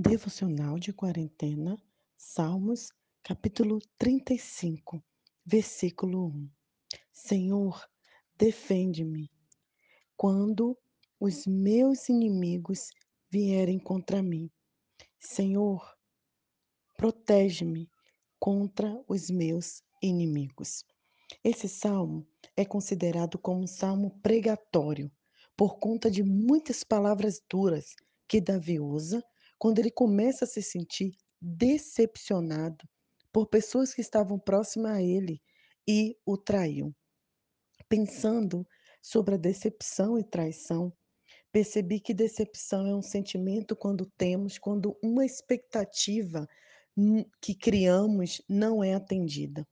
Devocional de quarentena, Salmos, capítulo 35, versículo 1. Senhor, defende-me quando os meus inimigos vierem contra mim. Senhor, protege-me contra os meus inimigos. Esse salmo é considerado como um salmo pregatório, por conta de muitas palavras duras que Davi usa quando ele começa a se sentir decepcionado por pessoas que estavam próximas a ele e o traíam. Pensando sobre a decepção e traição, percebi que decepção é um sentimento quando temos, quando uma expectativa que criamos não é atendida.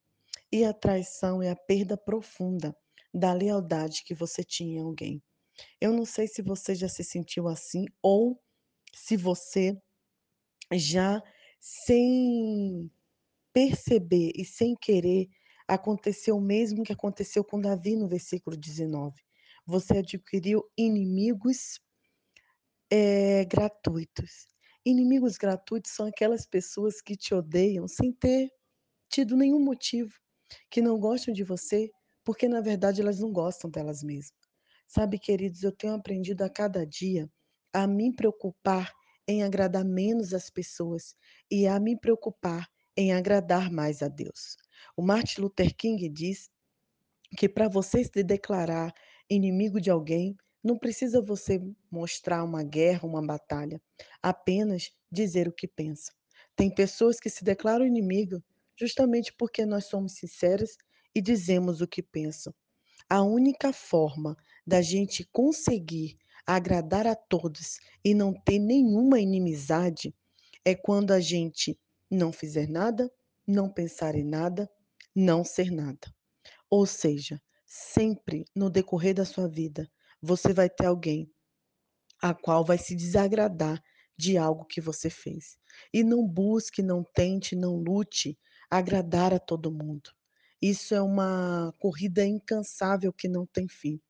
E a traição é a perda profunda da lealdade que você tinha em alguém. Eu não sei se você já se sentiu assim ou se você já sem perceber e sem querer aconteceu o mesmo que aconteceu com Davi no versículo 19. Você adquiriu inimigos é, gratuitos. Inimigos gratuitos são aquelas pessoas que te odeiam sem ter tido nenhum motivo, que não gostam de você, porque na verdade elas não gostam delas mesmas. Sabe, queridos, eu tenho aprendido a cada dia a me preocupar em agradar menos as pessoas e a me preocupar em agradar mais a Deus. O Martin Luther King diz que para você se declarar inimigo de alguém, não precisa você mostrar uma guerra, uma batalha, apenas dizer o que pensa. Tem pessoas que se declaram inimigo justamente porque nós somos sinceros e dizemos o que pensam. A única forma da gente conseguir agradar a todos e não ter nenhuma inimizade é quando a gente não fizer nada, não pensar em nada, não ser nada. Ou seja, sempre no decorrer da sua vida, você vai ter alguém a qual vai se desagradar de algo que você fez. E não busque, não tente, não lute agradar a todo mundo. Isso é uma corrida incansável que não tem fim.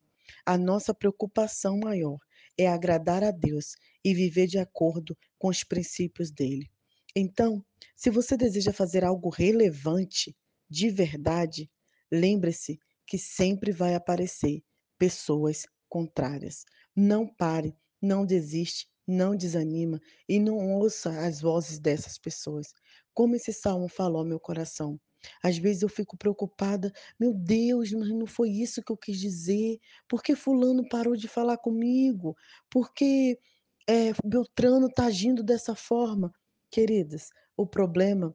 A nossa preocupação maior é agradar a Deus e viver de acordo com os princípios dele. Então, se você deseja fazer algo relevante, de verdade, lembre-se que sempre vai aparecer pessoas contrárias. Não pare, não desiste, não desanima e não ouça as vozes dessas pessoas. Como esse salmo falou meu coração. Às vezes eu fico preocupada, meu Deus, mas não foi isso que eu quis dizer. Por que fulano parou de falar comigo? Por que é, Beltrano está agindo dessa forma? Queridas, o problema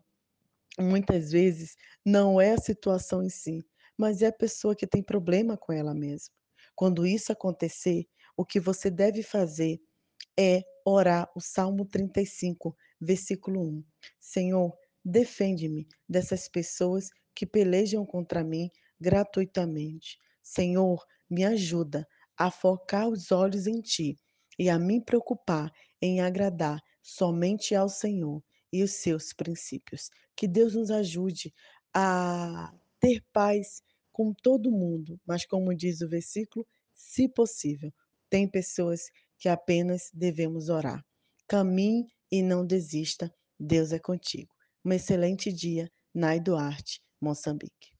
muitas vezes não é a situação em si, mas é a pessoa que tem problema com ela mesma. Quando isso acontecer, o que você deve fazer é orar o Salmo 35, versículo 1. Senhor, Defende-me dessas pessoas que pelejam contra mim gratuitamente. Senhor, me ajuda a focar os olhos em Ti e a me preocupar em agradar somente ao Senhor e os seus princípios. Que Deus nos ajude a ter paz com todo mundo, mas como diz o versículo, se possível. Tem pessoas que apenas devemos orar. Caminhe e não desista. Deus é contigo. Um excelente dia, Nai Duarte, Moçambique.